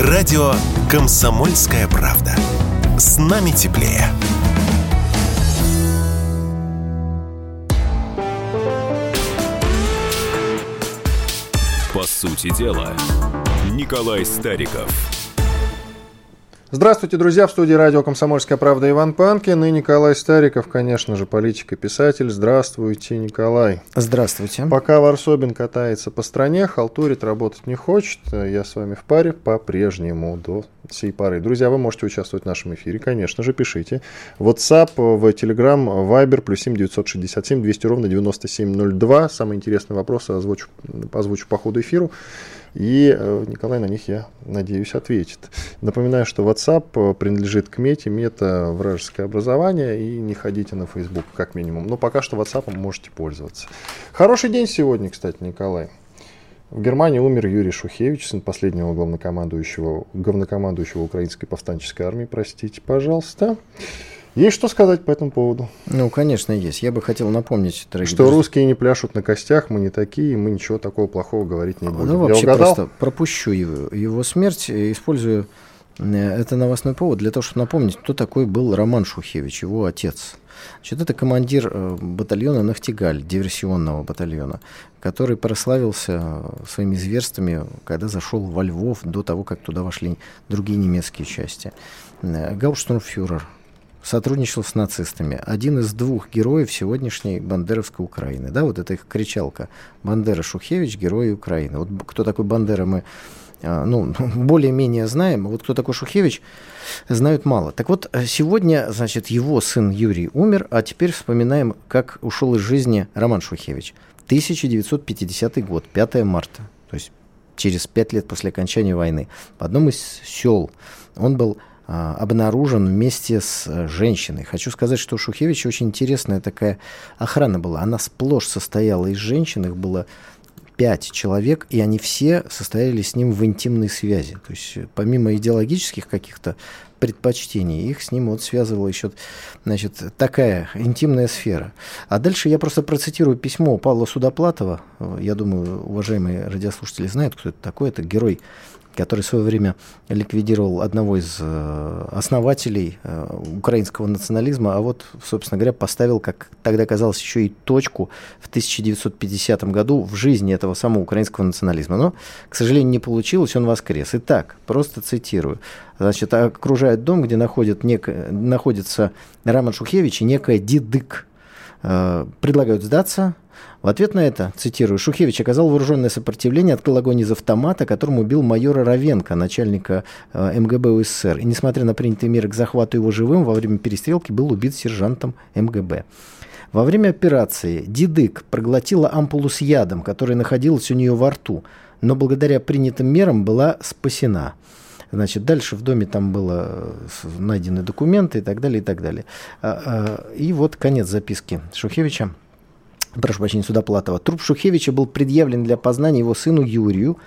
Радио «Комсомольская правда». С нами теплее. По сути дела, Николай Стариков. Здравствуйте, друзья! В студии радио «Комсомольская правда» Иван Панкин и Николай Стариков, конечно же, политик и писатель. Здравствуйте, Николай. Здравствуйте. Пока Варсобин катается по стране, халтурит, работать не хочет. Я с вами в паре по-прежнему до сей поры. Друзья, вы можете участвовать в нашем эфире, конечно же, пишите. WhatsApp, в Telegram, Viber, плюс 7 967 200 ровно 9702. Самые интересные вопросы озвучу, озвучу по ходу эфиру. И э, Николай на них, я надеюсь, ответит. Напоминаю, что WhatsApp э, принадлежит к Мете. Мета – вражеское образование. И не ходите на Facebook, как минимум. Но пока что WhatsApp можете пользоваться. Хороший день сегодня, кстати, Николай. В Германии умер Юрий Шухевич, сын последнего главнокомандующего, главнокомандующего Украинской повстанческой армии. Простите, пожалуйста. Есть что сказать по этому поводу? Ну, конечно, есть. Я бы хотел напомнить, дорогие Что друзья... русские не пляшут на костях, мы не такие, мы ничего такого плохого говорить не будем. Ну, вообще Я угадал? просто пропущу его, его смерть, использую э, это новостной повод для того, чтобы напомнить, кто такой был Роман Шухевич, его отец. Значит, это командир э, батальона «Нахтигаль», диверсионного батальона, который прославился э, своими зверствами, когда зашел во Львов до того, как туда вошли другие немецкие части. Гаустурмфюрер, сотрудничал с нацистами. Один из двух героев сегодняшней Бандеровской Украины. Да, вот это их кричалка. Бандера Шухевич, герой Украины. Вот кто такой Бандера, мы а, ну, более-менее знаем. Вот кто такой Шухевич, знают мало. Так вот, сегодня, значит, его сын Юрий умер, а теперь вспоминаем, как ушел из жизни Роман Шухевич. 1950 год, 5 марта, то есть через пять лет после окончания войны, в одном из сел он был а, обнаружен вместе с э, женщиной. Хочу сказать, что у Шухевича очень интересная такая охрана была. Она сплошь состояла из женщин, их было пять человек, и они все состояли с ним в интимной связи. То есть э, помимо идеологических каких-то предпочтений, их с ним вот связывала еще значит, такая интимная сфера. А дальше я просто процитирую письмо Павла Судоплатова. Я думаю, уважаемые радиослушатели знают, кто это такой. Это герой который в свое время ликвидировал одного из э, основателей э, украинского национализма, а вот, собственно говоря, поставил, как тогда казалось, еще и точку в 1950 году в жизни этого самого украинского национализма. Но, к сожалению, не получилось, он воскрес. Итак, просто цитирую. Значит, окружает дом, где находит нек... находится Роман Шухевич и некая Дидык. Э, предлагают сдаться, в ответ на это, цитирую, Шухевич оказал вооруженное сопротивление, открыл огонь из автомата, которым убил майора Равенко, начальника э, МГБ УССР. И несмотря на принятые меры к захвату его живым, во время перестрелки был убит сержантом МГБ. Во время операции Дидык проглотила ампулу с ядом, которая находилась у нее во рту, но благодаря принятым мерам была спасена. Значит, дальше в доме там было э, найдены документы и так далее, и так далее. А, а, и вот конец записки Шухевича прошу прощения, Судоплатова. Труп Шухевича был предъявлен для опознания его сыну Юрию,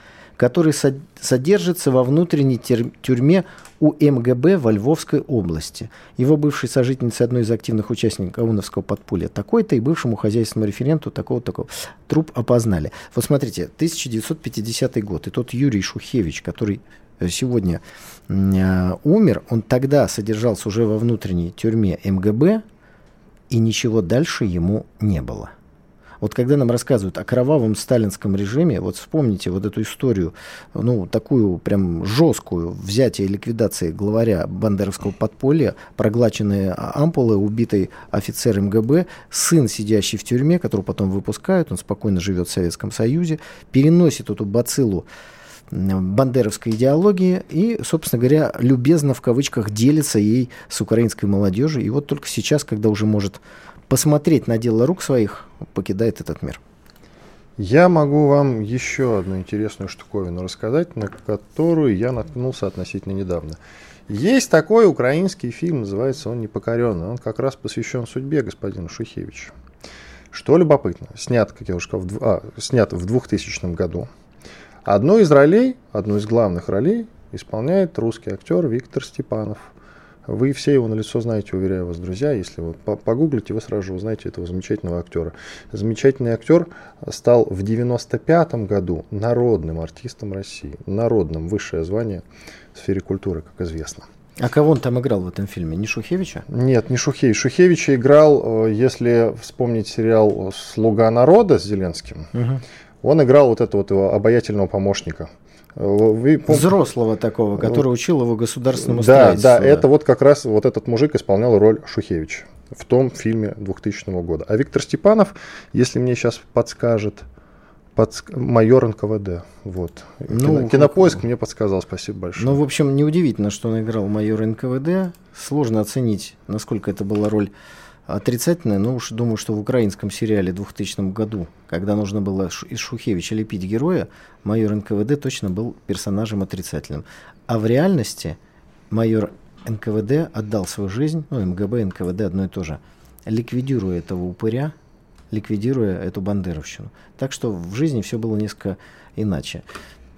который содержится во внутренней тюрьме у МГБ во Львовской области. Его бывшей сожительнице одной из активных участников Ауновского подполья такой-то и бывшему хозяйственному референту такого-такого. Труп опознали. Вот смотрите, 1950 год, и тот Юрий Шухевич, который э, сегодня э, умер, он тогда содержался уже во внутренней тюрьме МГБ, и ничего дальше ему не было. Вот когда нам рассказывают о кровавом сталинском режиме, вот вспомните вот эту историю, ну, такую прям жесткую, взятие и ликвидации главаря бандеровского подполья, проглаченные ампулы, убитый офицер МГБ, сын, сидящий в тюрьме, которого потом выпускают, он спокойно живет в Советском Союзе, переносит эту бациллу бандеровской идеологии и, собственно говоря, любезно в кавычках делится ей с украинской молодежью. И вот только сейчас, когда уже может посмотреть на дело рук своих, покидает этот мир. Я могу вам еще одну интересную штуковину рассказать, на которую я наткнулся относительно недавно. Есть такой украинский фильм, называется он «Непокоренный». Он как раз посвящен судьбе господина Шухевича. Что любопытно, снят, как я уже сказал, в, а, снят в 2000 году. Одну из ролей, одну из главных ролей исполняет русский актер Виктор Степанов – Вы все его на лицо знаете, уверяю вас, друзья. Если вы погуглите, вы сразу же узнаете этого замечательного актера. Замечательный актер стал в 95 году народным артистом России. Народным, высшее звание в сфере культуры, как известно. А кого он там играл в этом фильме? Не Шухевича? Нет, не Шухевич. Шухевича играл, э, если вспомнить сериал «Слуга народа» с Зеленским, угу. он играл вот этого вот его обаятельного помощника. Вы, пом... Взрослого такого, который учил его государственному да. Да, да, это вот как раз вот этот мужик исполнял роль Шухевича в том фильме 2000 года. А Виктор Степанов, если мне сейчас подскажет, под... майор НКВД. Вот. Ну, Кино... Кинопоиск как... мне подсказал, спасибо большое. Ну, в общем, неудивительно, что он играл майора НКВД. Сложно оценить, насколько это была роль отрицательное, но уж думаю, что в украинском сериале 2000 году, когда нужно было из Шухевича лепить героя, майор НКВД точно был персонажем отрицательным. А в реальности майор НКВД отдал свою жизнь, ну, МГБ, НКВД одно и то же, ликвидируя этого упыря, ликвидируя эту бандеровщину. Так что в жизни все было несколько иначе.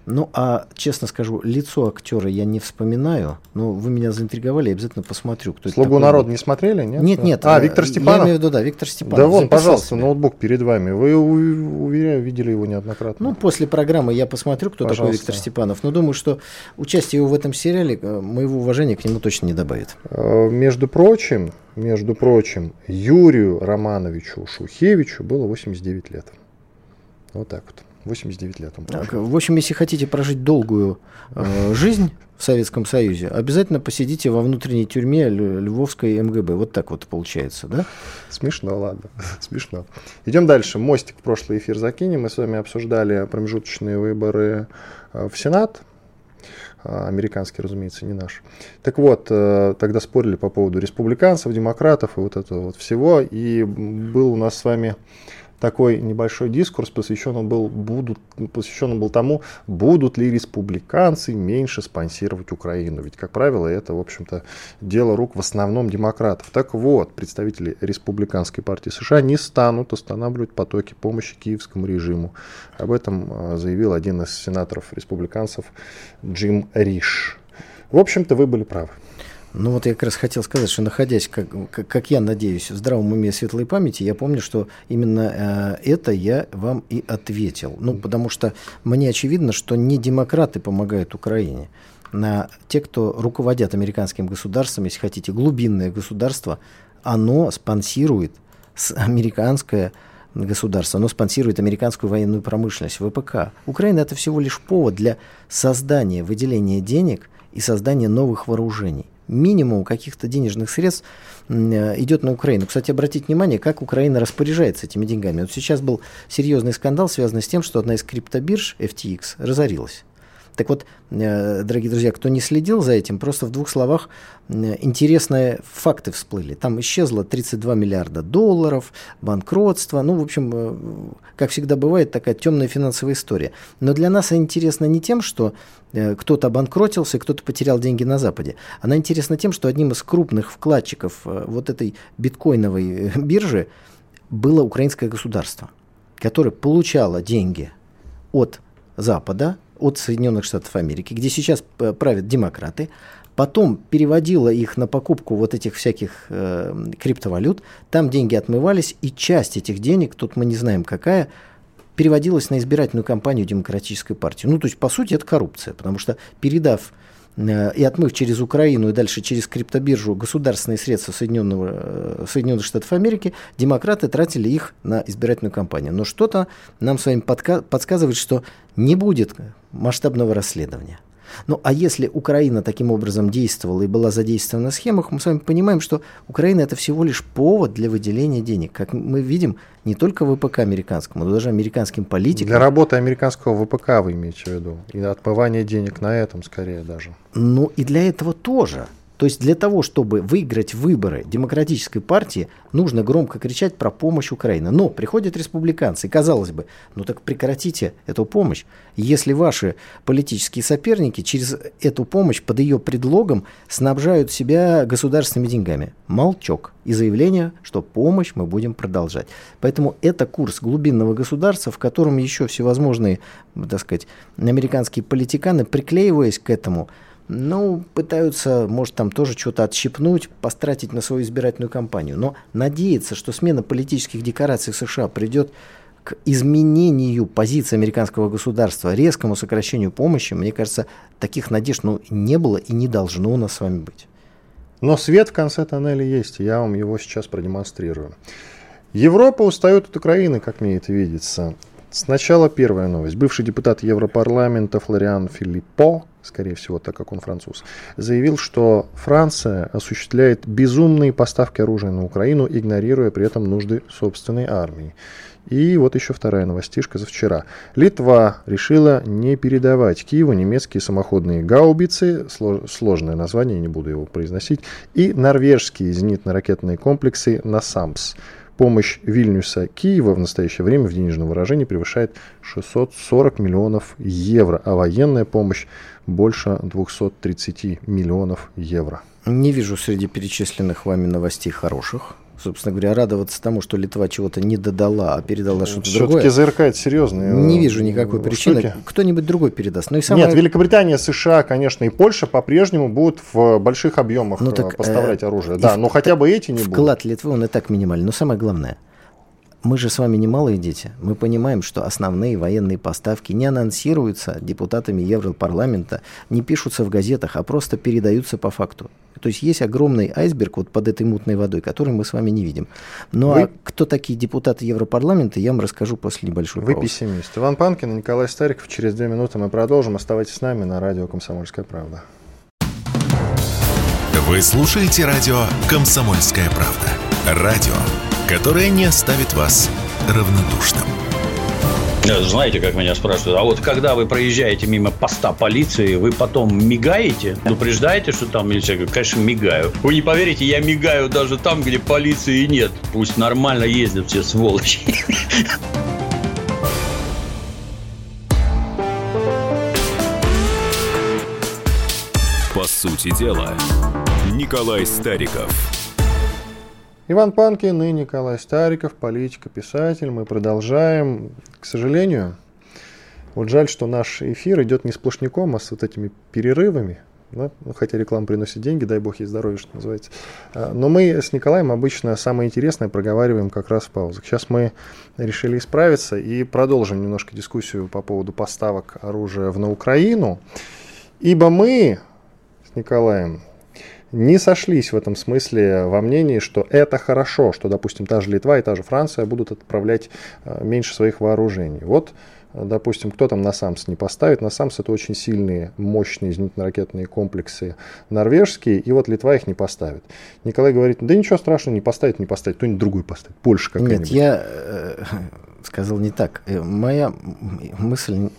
Ну, а честно скажу, лицо актера я не вспоминаю, но вы меня заинтриговали, я обязательно посмотрю, кто Слугу это народа не смотрели, нет? Нет, нет. А, Виктор Степанов? Я имею в виду, да, Виктор Степанов. Да вот, пожалуйста, себе. ноутбук перед вами. Вы, уверяю, видели его неоднократно. Ну, после программы я посмотрю, кто пожалуйста. такой Виктор Степанов, но думаю, что участие его в этом сериале э, моего уважения к нему точно не добавит. Э, между прочим, между прочим, Юрию Романовичу Шухевичу было 89 лет. Вот так вот. 89 лет он прожил. В общем, если хотите прожить долгую э, жизнь в Советском Союзе, обязательно посидите во внутренней тюрьме Львовской МГБ. Вот так вот получается, да? Смешно, ладно, смешно. Идем дальше. Мостик в прошлый эфир закинем. Мы с вами обсуждали промежуточные выборы э, в Сенат. Э, американский, разумеется, не наш. Так вот, э, тогда спорили по поводу республиканцев, демократов и вот этого вот всего. И был у нас с вами такой небольшой дискурс посвящен был, будут, посвящен был тому, будут ли республиканцы меньше спонсировать Украину. Ведь, как правило, это, в общем-то, дело рук в основном демократов. Так вот, представители республиканской партии США не станут останавливать потоки помощи киевскому режиму. Об этом а, заявил один из сенаторов республиканцев Джим Риш. В общем-то, вы были правы. Ну вот я как раз хотел сказать, что находясь, как, как, как я надеюсь, в здравом уме и светлой памяти, я помню, что именно э, это я вам и ответил. Ну, потому что мне очевидно, что не демократы помогают Украине. На те, кто руководят американским государством, если хотите, глубинное государство, оно спонсирует американское государство, оно спонсирует американскую военную промышленность, ВПК. Украина это всего лишь повод для создания, выделения денег и создания новых вооружений минимум каких-то денежных средств э, идет на Украину. Кстати, обратите внимание, как Украина распоряжается этими деньгами. Вот сейчас был серьезный скандал, связанный с тем, что одна из криптобирж, FTX, разорилась. Так вот, э, дорогие друзья, кто не следил за этим, просто в двух словах э, интересные факты всплыли. Там исчезло 32 миллиарда долларов, банкротство. Ну, в общем, э, как всегда бывает, такая темная финансовая история. Но для нас интересно не тем, что кто-то обанкротился, кто-то потерял деньги на Западе. Она интересна тем, что одним из крупных вкладчиков вот этой биткоиновой биржи было украинское государство, которое получало деньги от Запада, от Соединенных Штатов Америки, где сейчас э, правят демократы, потом переводила их на покупку вот этих всяких э, криптовалют, там деньги отмывались, и часть этих денег, тут мы не знаем какая, переводилась на избирательную кампанию Демократической партии. Ну, то есть, по сути, это коррупция, потому что передав и отмыв через Украину и дальше через криптобиржу государственные средства Соединенного, э, Соединенных Штатов Америки, демократы тратили их на избирательную кампанию. Но что-то нам с вами подсказывает, что не будет масштабного расследования. Ну а если Украина таким образом действовала и была задействована в схемах, мы с вами понимаем, что Украина это всего лишь повод для выделения денег. Как мы видим, не только ВПК американскому, но даже американским политикам. Для работы американского ВПК вы имеете в виду? И отмывания денег на этом скорее даже. Ну и для этого тоже. То есть для того, чтобы выиграть выборы демократической партии, нужно громко кричать про помощь Украины. Но приходят республиканцы, и казалось бы, ну так прекратите эту помощь. Если ваши политические соперники через эту помощь под ее предлогом снабжают себя государственными деньгами. Молчок и заявление, что помощь мы будем продолжать. Поэтому это курс глубинного государства, в котором еще всевозможные, так сказать, американские политиканы, приклеиваясь к этому, ну, пытаются, может, там тоже что-то отщипнуть, постратить на свою избирательную кампанию. Но надеяться, что смена политических декораций США придет к изменению позиции американского государства, резкому сокращению помощи, мне кажется, таких надежд ну, не было и не должно у нас с вами быть. Но свет в конце тоннеля есть, я вам его сейчас продемонстрирую. Европа устает от Украины, как мне это видится. Сначала первая новость. Бывший депутат Европарламента Флориан Филиппо, скорее всего, так как он француз, заявил, что Франция осуществляет безумные поставки оружия на Украину, игнорируя при этом нужды собственной армии. И вот еще вторая новостишка за вчера. Литва решила не передавать Киеву немецкие самоходные гаубицы, сложное название, не буду его произносить, и норвежские зенитно-ракетные комплексы «Насамс». Помощь Вильнюса Киева в настоящее время в денежном выражении превышает 640 миллионов евро, а военная помощь больше 230 миллионов евро. Не вижу среди перечисленных вами новостей хороших собственно говоря, радоваться тому, что Литва чего-то не додала, а передала что-то другое. Все-таки ЗРК это серьезные Не вижу никакой причины. Штуки. Кто-нибудь другой передаст. Ну, и самое... Нет, Великобритания, США, конечно, и Польша по-прежнему будут в больших объемах ну, так, поставлять э, оружие. Да, но хотя бы эти не вклад будут. Вклад Литвы, он и так минимальный. Но самое главное – мы же с вами не малые дети. Мы понимаем, что основные военные поставки не анонсируются депутатами Европарламента, не пишутся в газетах, а просто передаются по факту. То есть есть огромный айсберг вот под этой мутной водой, который мы с вами не видим. Ну Вы... а кто такие депутаты Европарламента, я вам расскажу после небольшой Вы паузы. пессимист. Иван Панкин и Николай Стариков. Через две минуты мы продолжим. Оставайтесь с нами на радио «Комсомольская правда». Вы слушаете радио «Комсомольская правда». Радио которая не оставит вас равнодушным. Знаете, как меня спрашивают, а вот когда вы проезжаете мимо поста полиции, вы потом мигаете, предупреждаете, что там, или я говорю, конечно, мигаю. Вы не поверите, я мигаю даже там, где полиции нет. Пусть нормально ездят все сволочи. По сути дела, Николай Стариков – Иван Панкин и Николай Стариков, политика, писатель. Мы продолжаем. К сожалению, вот жаль, что наш эфир идет не сплошняком, а с вот этими перерывами. Да? Ну, хотя реклама приносит деньги, дай бог ей здоровье, что называется. А, но мы с Николаем обычно самое интересное проговариваем как раз в паузах. Сейчас мы решили исправиться и продолжим немножко дискуссию по поводу поставок оружия в на Украину. Ибо мы с Николаем не сошлись в этом смысле во мнении, что это хорошо, что, допустим, та же Литва и та же Франция будут отправлять э, меньше своих вооружений. Вот, допустим, кто там на САМС не поставит. На САМС это очень сильные, мощные зенитно-ракетные комплексы норвежские, и вот Литва их не поставит. Николай говорит, да ничего страшного, не поставит, не поставит, кто-нибудь другой поставит, Польша какая-нибудь. Нет, я э, сказал не так. Э, моя мысль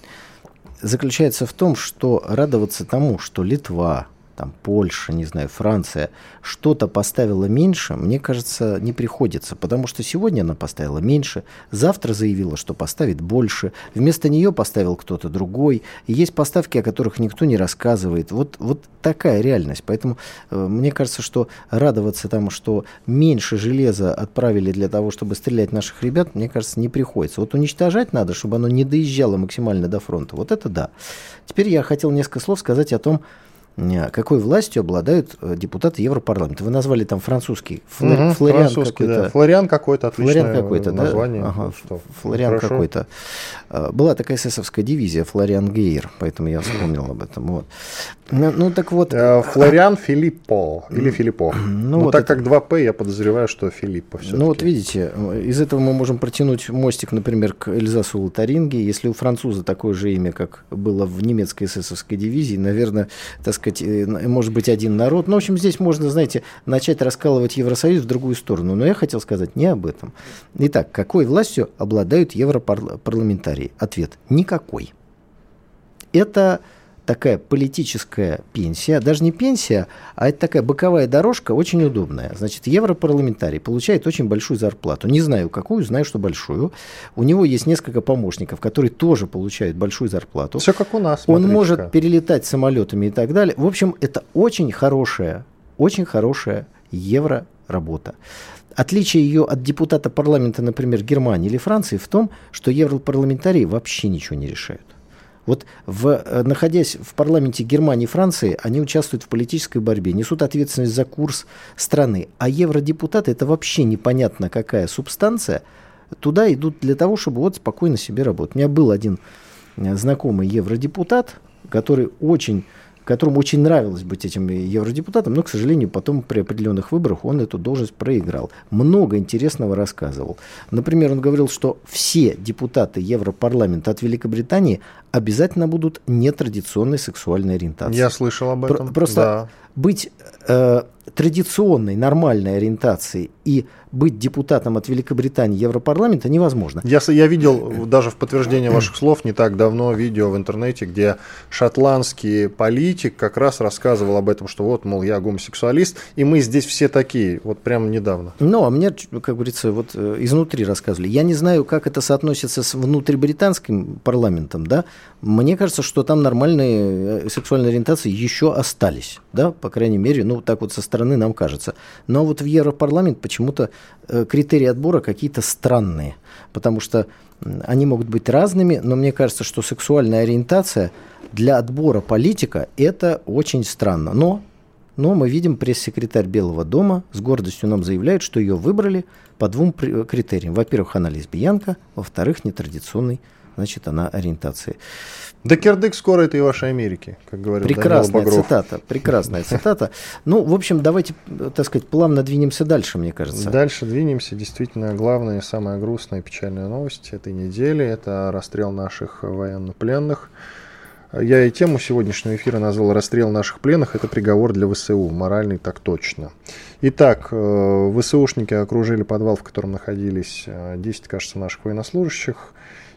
заключается в том, что радоваться тому, что Литва, там Польша, не знаю, Франция, что-то поставила меньше, мне кажется, не приходится, потому что сегодня она поставила меньше, завтра заявила, что поставит больше, вместо нее поставил кто-то другой, и есть поставки, о которых никто не рассказывает. Вот, вот такая реальность. Поэтому э, мне кажется, что радоваться тому, что меньше железа отправили для того, чтобы стрелять наших ребят, мне кажется, не приходится. Вот уничтожать надо, чтобы оно не доезжало максимально до фронта. Вот это да. Теперь я хотел несколько слов сказать о том, какой властью обладают э, депутаты Европарламента. Вы назвали там французский, флор, угу, флориан какой-то. Да. Флориан какой-то, отличное флориан какой-то, название. Да? Ага, что? Флориан какой-то. А, была такая эсэсовская дивизия Флориан Гейер, поэтому я вспомнил об этом. Вот. Ну, ну так вот. Э, Флориан Филиппо или Филиппо. Ну, ну вот так это... как 2П, я подозреваю, что Филиппо все Ну вот видите, из этого мы можем протянуть мостик, например, к Эльзасу Лотаринге. Если у француза такое же имя, как было в немецкой эсэсовской дивизии, наверное, так сказать, э, может быть, один народ. Ну, в общем, здесь можно, знаете, начать раскалывать Евросоюз в другую сторону. Но я хотел сказать не об этом. Итак, какой властью обладают европарламентарии? Ответ – никакой. Это такая политическая пенсия, даже не пенсия, а это такая боковая дорожка, очень удобная. Значит, европарламентарий получает очень большую зарплату. Не знаю какую, знаю, что большую. У него есть несколько помощников, которые тоже получают большую зарплату. Все как у нас. Он может перелетать самолетами и так далее. В общем, это очень хорошая, очень хорошая евро работа. Отличие ее от депутата парламента, например, Германии или Франции в том, что европарламентарии вообще ничего не решают. Вот в, э, находясь в парламенте Германии и Франции, они участвуют в политической борьбе, несут ответственность за курс страны. А евродепутаты это вообще непонятно какая субстанция. Туда идут для того, чтобы вот спокойно себе работать. У меня был один э, знакомый евродепутат, который очень которому очень нравилось быть этим евродепутатом, но, к сожалению, потом при определенных выборах он эту должность проиграл. Много интересного рассказывал. Например, он говорил, что все депутаты Европарламента от Великобритании обязательно будут нетрадиционной сексуальной ориентации. Я слышал об этом. Просто да. быть э, традиционной, нормальной ориентации и быть депутатом от Великобритании Европарламента невозможно. Я, я видел даже в подтверждение ваших слов не так давно видео в интернете, где шотландский политик как раз рассказывал об этом, что вот, мол, я гомосексуалист, и мы здесь все такие, вот прямо недавно. Ну, а мне, как говорится, вот э, изнутри рассказывали. Я не знаю, как это соотносится с внутрибританским парламентом, да, мне кажется, что там нормальные э, сексуальные ориентации еще остались, да, по крайней мере, ну, так вот со стороны нам кажется. Но вот в Европарламент почему-то э, критерии отбора какие-то странные, потому что они могут быть разными, но мне кажется, что сексуальная ориентация для отбора политика – это очень странно. Но, но мы видим, пресс-секретарь Белого дома с гордостью нам заявляет, что ее выбрали по двум критериям. Во-первых, она лесбиянка, во-вторых, нетрадиционный значит, она ориентации. Да кирдык скоро это и вашей Америки, как говорил Прекрасная цитата, прекрасная цитата. Ну, в общем, давайте, так сказать, плавно двинемся дальше, мне кажется. Дальше двинемся. Действительно, главная, самая грустная и печальная новость этой недели – это расстрел наших военнопленных. Я и тему сегодняшнего эфира назвал «Расстрел наших пленных» – это приговор для ВСУ, моральный так точно. Итак, э, ВСУшники окружили подвал, в котором находились 10, э, кажется, наших военнослужащих –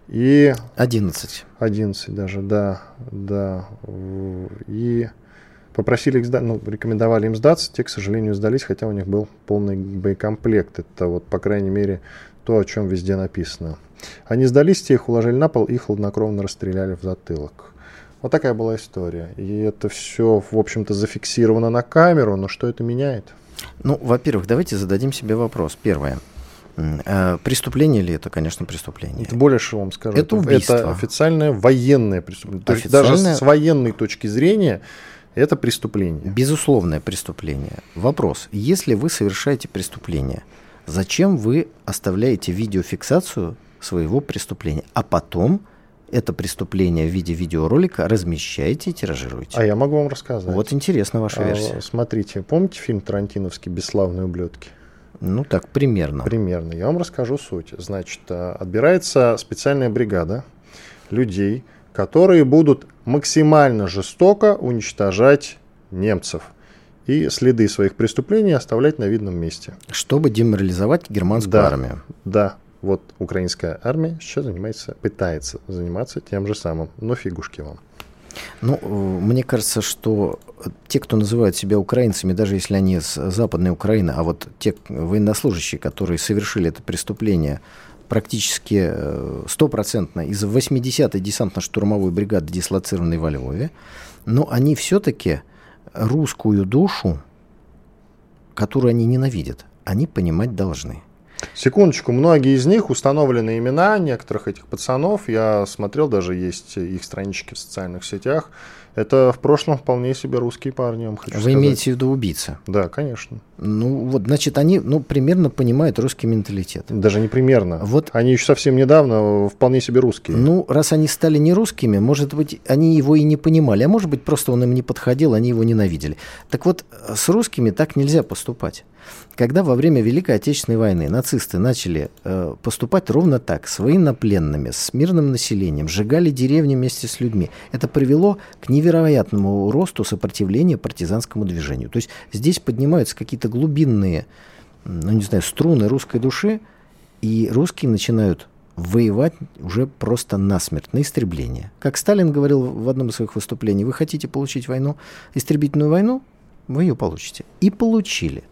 и... 11. 11 даже, да, да. И попросили их сдать, ну, рекомендовали им сдаться, те, к сожалению, сдались, хотя у них был полный боекомплект. Это вот, по крайней мере, то, о чем везде написано. Они сдались, те их уложили на пол и хладнокровно расстреляли в затылок. Вот такая была история. И это все, в общем-то, зафиксировано на камеру, но что это меняет? Ну, во-первых, давайте зададим себе вопрос. Первое. А преступление ли это, конечно, преступление? Это более что вам скажу. Это убийство. Это официальное военное преступление. То есть даже с военной точки зрения это преступление. Безусловное преступление. Вопрос. Если вы совершаете преступление, зачем вы оставляете видеофиксацию своего преступления, а потом это преступление в виде видеоролика размещаете и тиражируете. А я могу вам рассказать. Вот интересна ваша версия. А, смотрите, помните фильм Тарантиновский «Бесславные ублюдки»? Ну так, примерно. Примерно. Я вам расскажу суть. Значит, э, отбирается специальная бригада людей, которые будут максимально жестоко уничтожать немцев и следы своих преступлений оставлять на видном месте. Чтобы деморализовать германскую да, армию. Да, вот украинская армия сейчас занимается, пытается заниматься тем же самым, но фигушки вам. Ну, мне кажется, что те, кто называют себя украинцами, даже если они с Западной Украины, а вот те военнослужащие, которые совершили это преступление, практически э, стопроцентно из 80-й десантно-штурмовой бригады, дислоцированной во Львове, но они все-таки русскую душу, которую они ненавидят, они понимать должны. Секундочку, многие из них установлены имена некоторых этих пацанов. Я смотрел, даже есть их странички в социальных сетях. Это в прошлом вполне себе русские парни, я вам хочу Вы сказать. имеете в виду убийца? Да, конечно. Ну, вот, значит, они, ну, примерно понимают русский менталитет. Даже не примерно. Вот. Они еще совсем недавно вполне себе русские. Ну, раз они стали не русскими, может быть, они его и не понимали, а может быть, просто он им не подходил, они его ненавидели. Так вот, с русскими так нельзя поступать. Когда во время Великой Отечественной войны нацисты начали э, поступать ровно так, с военнопленными, с мирным населением, сжигали деревни вместе с людьми, это привело к невероятному росту сопротивления партизанскому движению. То есть здесь поднимаются какие-то глубинные, ну не знаю, струны русской души, и русские начинают воевать уже просто насмерть, на истребление. Как Сталин говорил в одном из своих выступлений, вы хотите получить войну, истребительную войну, вы ее получите. И получили.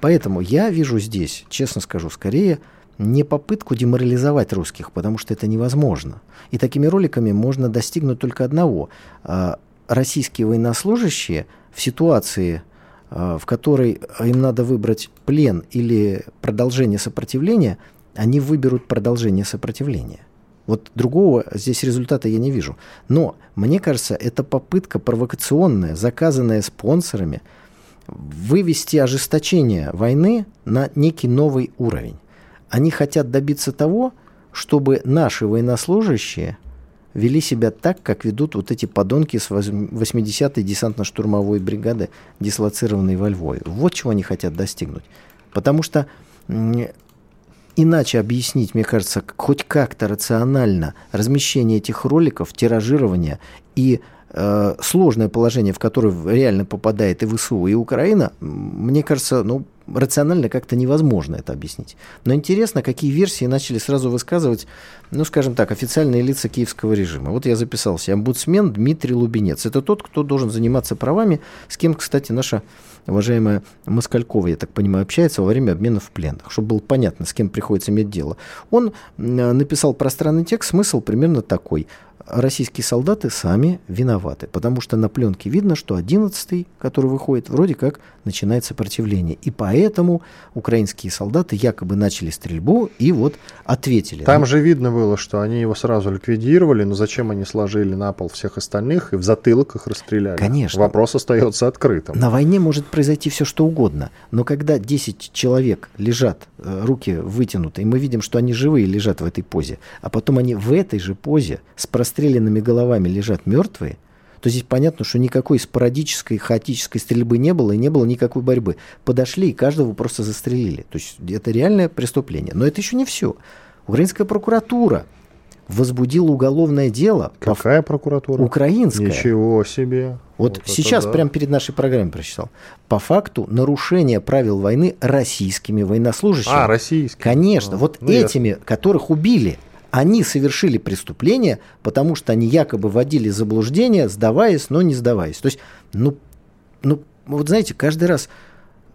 Поэтому я вижу здесь, честно скажу, скорее не попытку деморализовать русских, потому что это невозможно. И такими роликами можно достигнуть только одного. А, российские военнослужащие в ситуации, а, в которой им надо выбрать плен или продолжение сопротивления, они выберут продолжение сопротивления. Вот другого здесь результата я не вижу. Но, мне кажется, это попытка провокационная, заказанная спонсорами, вывести ожесточение войны на некий новый уровень. Они хотят добиться того, чтобы наши военнослужащие вели себя так, как ведут вот эти подонки с 80-й десантно-штурмовой бригады, дислоцированной во Львове. Вот чего они хотят достигнуть. Потому что иначе объяснить, мне кажется, хоть как-то рационально размещение этих роликов, тиражирование и э, сложное положение, в которое реально попадает и ВСУ, и Украина, мне кажется, ну, рационально как-то невозможно это объяснить. Но интересно, какие версии начали сразу высказывать, ну, скажем так, официальные лица киевского режима. Вот я записался. Омбудсмен Дмитрий Лубенец. Это тот, кто должен заниматься правами, с кем, кстати, наша уважаемая Москалькова, я так понимаю, общается во время обмена в пленных, чтобы было понятно, с кем приходится иметь дело. Он написал пространный текст, смысл примерно такой российские солдаты сами виноваты, потому что на пленке видно, что 11-й, который выходит, вроде как начинает сопротивление. И поэтому украинские солдаты якобы начали стрельбу и вот ответили. Там ну, же видно было, что они его сразу ликвидировали, но зачем они сложили на пол всех остальных и в затылок их расстреляли? Конечно. Вопрос остается открытым. На войне может произойти все, что угодно, но когда 10 человек лежат, э, руки вытянуты, и мы видим, что они живые лежат в этой позе, а потом они в этой же позе с простреленными головами лежат мертвые, то здесь понятно, что никакой спорадической, хаотической стрельбы не было и не было никакой борьбы. Подошли и каждого просто застрелили. То есть это реальное преступление. Но это еще не все. Украинская прокуратура возбудила уголовное дело. Какая по... прокуратура? Украинская. Ничего себе. Вот, вот сейчас, да. прямо перед нашей программой прочитал. По факту нарушения правил войны российскими военнослужащими. А, российскими. Конечно. А, вот ну, этими, ясно. которых убили они совершили преступление, потому что они якобы вводили заблуждение, сдаваясь, но не сдаваясь. То есть, ну, ну, вот знаете, каждый раз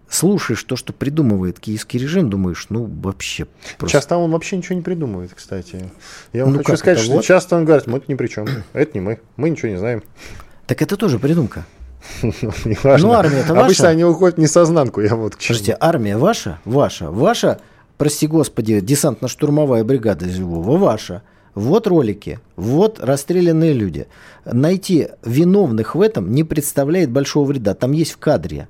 слушаешь то, что придумывает киевский режим, думаешь, ну, вообще просто... Часто он вообще ничего не придумывает, кстати. Я вам ну, хочу сказать, что вот? часто он говорит, мы ни при чем, это не мы, мы ничего не знаем. Так это тоже придумка. Ну, армия это ваша. Обычно они уходят не сознанку, я вот к чему. Слушайте, армия ваша, ваша, ваша прости господи, десантно-штурмовая бригада из Львова ваша. Вот ролики, вот расстрелянные люди. Найти виновных в этом не представляет большого вреда. Там есть в кадре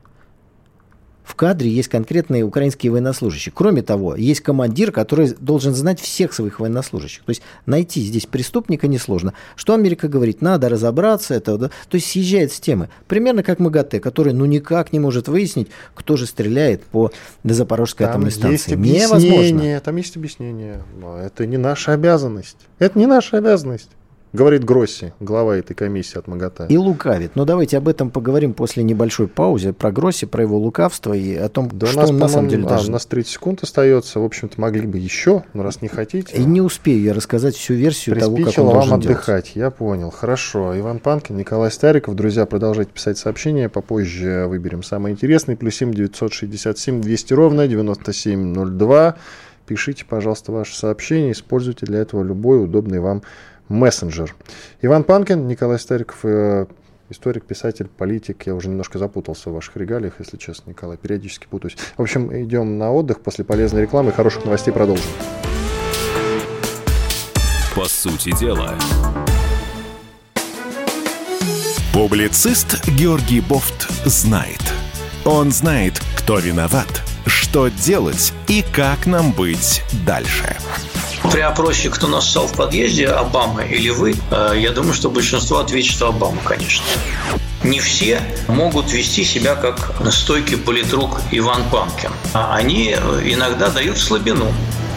в кадре есть конкретные украинские военнослужащие. Кроме того, есть командир, который должен знать всех своих военнослужащих. То есть найти здесь преступника несложно. Что Америка говорит? Надо разобраться. Это, да? То есть съезжает с темы. Примерно как МАГАТЭ, который ну никак не может выяснить, кто же стреляет по Запорожской там атомной станции. Есть Невозможно. Там есть объяснение. Но это не наша обязанность. Это не наша обязанность. Говорит Гросси, глава этой комиссии от МАГАТА. И лукавит. Но давайте об этом поговорим после небольшой паузы. Про Гросси, про его лукавство и о том, да что нас, он на самом деле а, даже... У нас 30 секунд остается. В общем-то, могли бы еще, но раз не хотите... И не успею я рассказать всю версию того, как он вам отдыхать. Делать. Я понял. Хорошо. Иван Панкин, Николай Стариков. Друзья, продолжайте писать сообщения. Попозже выберем самый интересный. Плюс 7 967 200 ровно 9702. Пишите, пожалуйста, ваши сообщения. Используйте для этого любой удобный вам мессенджер. Иван Панкин, Николай Стариков, э, историк, писатель, политик. Я уже немножко запутался в ваших регалиях, если честно, Николай, периодически путаюсь. В общем, идем на отдых после полезной рекламы и хороших новостей продолжим. По сути дела. Публицист Георгий Бофт знает. Он знает, кто виноват, что делать и как нам быть дальше. При опросе, кто нас стал в подъезде, Обама или вы, э, я думаю, что большинство ответит, что Обама, конечно. Не все могут вести себя как стойкий политрук Иван Панкин. А они э, иногда дают слабину.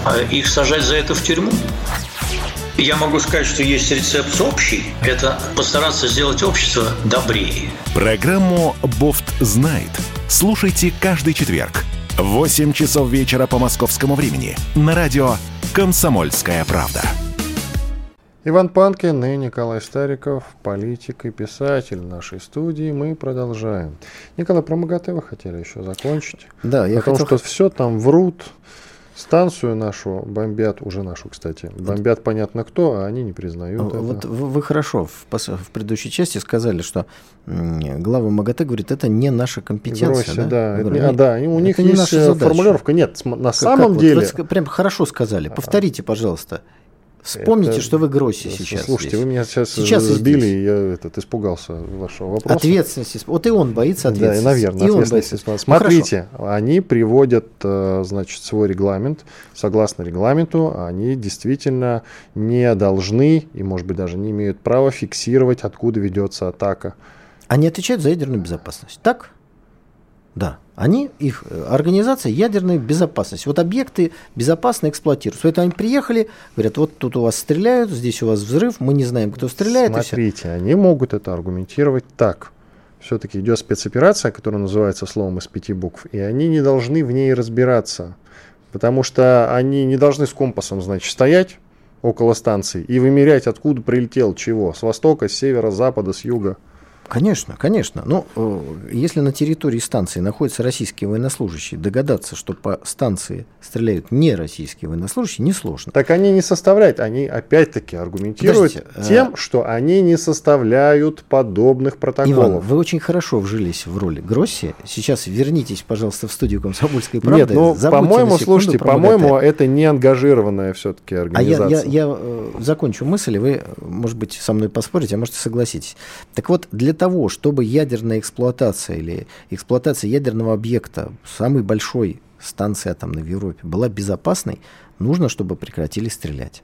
А их сажать за это в тюрьму? Я могу сказать, что есть рецепт общий. Это постараться сделать общество добрее. Программу «Бофт знает». Слушайте каждый четверг – 8 часов вечера по московскому времени на радио «Комсомольская правда». Иван Панкин и Николай Стариков, политик и писатель нашей студии. Мы продолжаем. Николай, про МАГАТЭ вы хотели еще закончить? Да, я Потому хотел... что все там врут, Станцию нашу бомбят, уже нашу, кстати, бомбят понятно кто, а они не признают вот это. Вы хорошо в, в предыдущей части сказали, что глава МАГАТЭ говорит, это не наша компетенция. Гросси, да, да, это, не, а, да, у них есть наша формулировка. Нет, на как, самом как, деле... Вот, вы прям хорошо сказали. Повторите, пожалуйста. Вспомните, это... что вы Гросси сейчас. Слушайте, здесь. вы меня сейчас, сейчас сбили, и я этот, испугался вашего вопроса. Ответственности. Вот и он боится ответственности. Да, наверное, и ответственности. Он Смотрите, ну, они приводят, э, значит, свой регламент. Согласно регламенту, они действительно не должны и, может быть, даже не имеют права фиксировать, откуда ведется атака. Они отвечают за ядерную безопасность. Так? Да. Они, их э, организация ядерной безопасности. Вот объекты безопасно эксплуатируются. Это они приехали, говорят, вот тут у вас стреляют, здесь у вас взрыв, мы не знаем, кто стреляет. Смотрите, они могут это аргументировать так. Все-таки идет спецоперация, которая называется словом из пяти букв, и они не должны в ней разбираться. Потому что они не должны с компасом, значит, стоять около станции и вымерять, откуда прилетел чего. С востока, с севера, с запада, с юга. Конечно, конечно. Но э, если на территории станции находятся российские военнослужащие, догадаться, что по станции стреляют не российские военнослужащие, несложно. Так они не составляют, они опять-таки аргументируют Подождите, э, тем, а... что они не составляют подобных протоколов. Иван, вы очень хорошо вжились в роли Гросси. Сейчас вернитесь, пожалуйста, в студию «Комсомольской правды». Нет, ну, по-моему, слушайте, по-моему, это не ангажированная все-таки организация. А я, я, я э, закончу мысль, и вы, может быть, со мной поспорите, а может, согласитесь. Так вот, для того, чтобы ядерная эксплуатация или эксплуатация ядерного объекта, самой большой станции атомной в Европе, была безопасной, нужно, чтобы прекратили стрелять.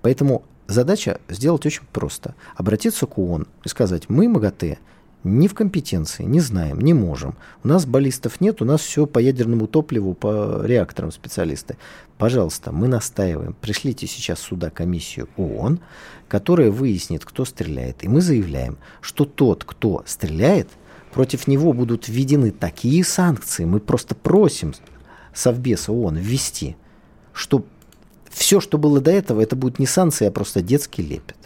Поэтому задача сделать очень просто. Обратиться к ООН и сказать, мы, МАГАТЭ, не в компетенции, не знаем, не можем. У нас баллистов нет, у нас все по ядерному топливу, по реакторам специалисты. Пожалуйста, мы настаиваем, пришлите сейчас сюда комиссию ООН, которая выяснит, кто стреляет. И мы заявляем, что тот, кто стреляет, против него будут введены такие санкции, мы просто просим Совбеса ООН ввести, что все, что было до этого, это будет не санкции, а просто детский лепет.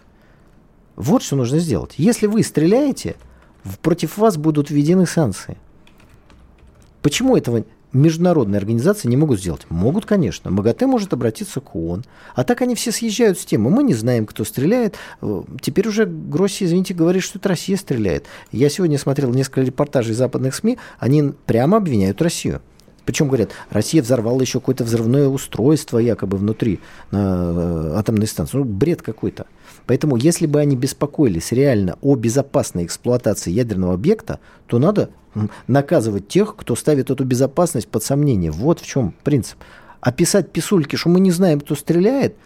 Вот что нужно сделать. Если вы стреляете, против вас будут введены санкции. Почему этого международные организации не могут сделать? Могут, конечно. МАГАТЭ может обратиться к ООН. А так они все съезжают с темы. Мы не знаем, кто стреляет. Э, теперь уже Гросси, извините, говорит, что это Россия стреляет. Я сегодня смотрел несколько репортажей западных СМИ. Они прямо обвиняют Россию. Причем говорят, Россия взорвала еще какое-то взрывное устройство якобы внутри э, атомной станции. Ну, бред какой-то. Поэтому, если бы они беспокоились реально о безопасной эксплуатации ядерного объекта, то надо наказывать тех, кто ставит эту безопасность под сомнение. Вот в чем принцип. А писать писульки, что мы не знаем, кто стреляет,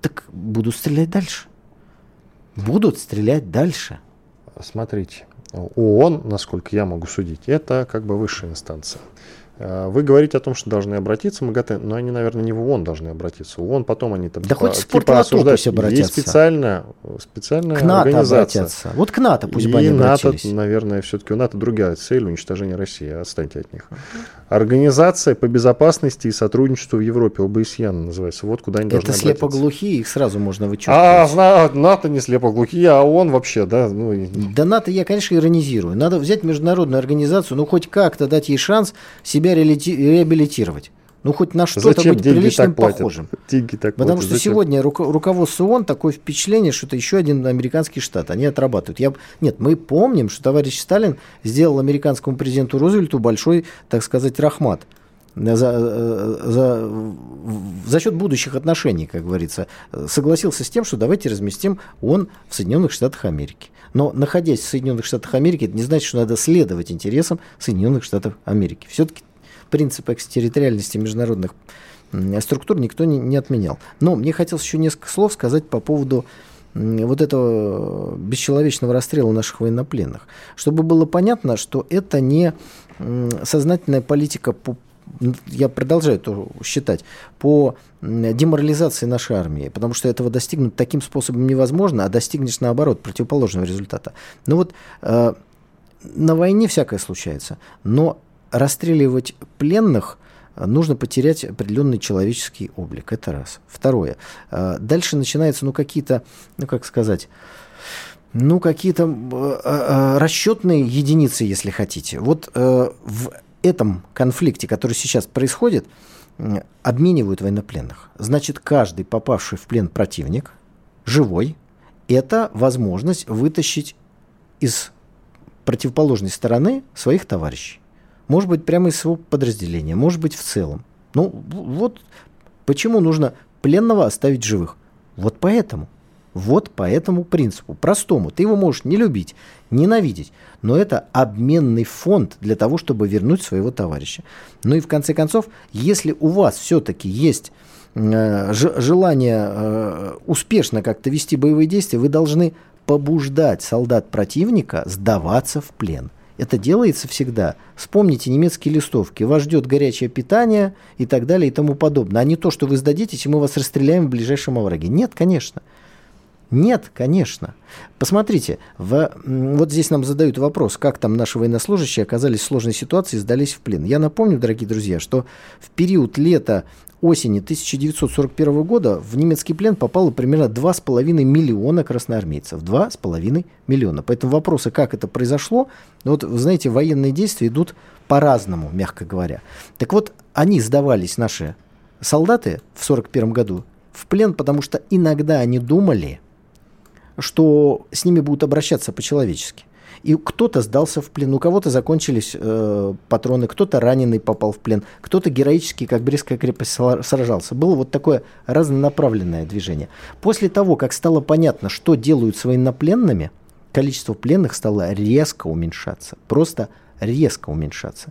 так будут стрелять дальше. Будут стрелять дальше. Смотрите, ООН, насколько я могу судить, это как бы высшая инстанция. Э, вы говорите о том, что должны обратиться МАГАТЭ, но они, наверное, не в ООН должны обратиться. В ООН потом они там да типа, хоть типа осуждать. обратятся. Есть специально, специальная к НАТО организация. Обратятся. Вот к НАТО пусть бы они НАТО, наверное, все-таки у НАТО другая цель уничтожения России. Отстаньте от них. Организация по безопасности и сотрудничеству в Европе, ОБСЕН называется. Вот куда они Это должны слепоглухие, их сразу можно вычеркнуть. А, НАТО не слепоглухие, а ООН вообще, да? Ну, да НАТО я, конечно, иронизирую. Надо взять международную организацию, ну хоть как-то дать ей шанс себя реабилитировать. Ну, хоть на что-то Зачем быть приличным похожим. Деньги так Потому платят. что Зачем? сегодня руко- руководство ООН такое впечатление, что это еще один американский штат. Они отрабатывают. Я... Нет, мы помним, что товарищ Сталин сделал американскому президенту Рузвельту большой, так сказать, рахмат. За, за, за счет будущих отношений, как говорится, согласился с тем, что давайте разместим ООН в Соединенных Штатах Америки. Но находясь в Соединенных Штатах Америки, это не значит, что надо следовать интересам Соединенных Штатов Америки. Все-таки принцип экстерриториальности международных структур никто не, не отменял. Но мне хотелось еще несколько слов сказать по поводу вот этого бесчеловечного расстрела наших военнопленных. Чтобы было понятно, что это не сознательная политика по я продолжаю это считать, по деморализации нашей армии, потому что этого достигнуть таким способом невозможно, а достигнешь наоборот противоположного результата. Ну вот э, на войне всякое случается, но расстреливать пленных нужно потерять определенный человеческий облик. Это раз. Второе. А, дальше начинаются, ну, какие-то, ну, как сказать, ну, какие-то э, э, расчетные единицы, если хотите. Вот э, в этом конфликте, который сейчас происходит, обменивают военнопленных. Значит, каждый попавший в плен противник, живой, это возможность вытащить из противоположной стороны своих товарищей. Может быть, прямо из своего подразделения, может быть, в целом. Ну, вот почему нужно пленного оставить живых. Вот поэтому. Вот по этому принципу, простому. Ты его можешь не любить, ненавидеть, но это обменный фонд для того, чтобы вернуть своего товарища. Ну и в конце концов, если у вас все-таки есть э, желание э, успешно как-то вести боевые действия, вы должны побуждать солдат противника сдаваться в плен. Это делается всегда. Вспомните немецкие листовки. Вас ждет горячее питание и так далее и тому подобное. А не то, что вы сдадитесь, и мы вас расстреляем в ближайшем овраге. Нет, конечно. Нет, конечно. Посмотрите, в, вот здесь нам задают вопрос, как там наши военнослужащие оказались в сложной ситуации и сдались в плен. Я напомню, дорогие друзья, что в период лета осени 1941 года в немецкий плен попало примерно 2,5 миллиона красноармейцев. 2,5 миллиона. Поэтому вопросы, как это произошло, ну вот, вы знаете, военные действия идут по-разному, мягко говоря. Так вот, они сдавались, наши солдаты, в 1941 году в плен, потому что иногда они думали, что с ними будут обращаться по-человечески. И кто-то сдался в плен, у кого-то закончились э, патроны, кто-то раненый попал в плен, кто-то героически, как Брестская крепость, сражался. Было вот такое разнонаправленное движение. После того, как стало понятно, что делают с военнопленными, количество пленных стало резко уменьшаться. Просто резко уменьшаться.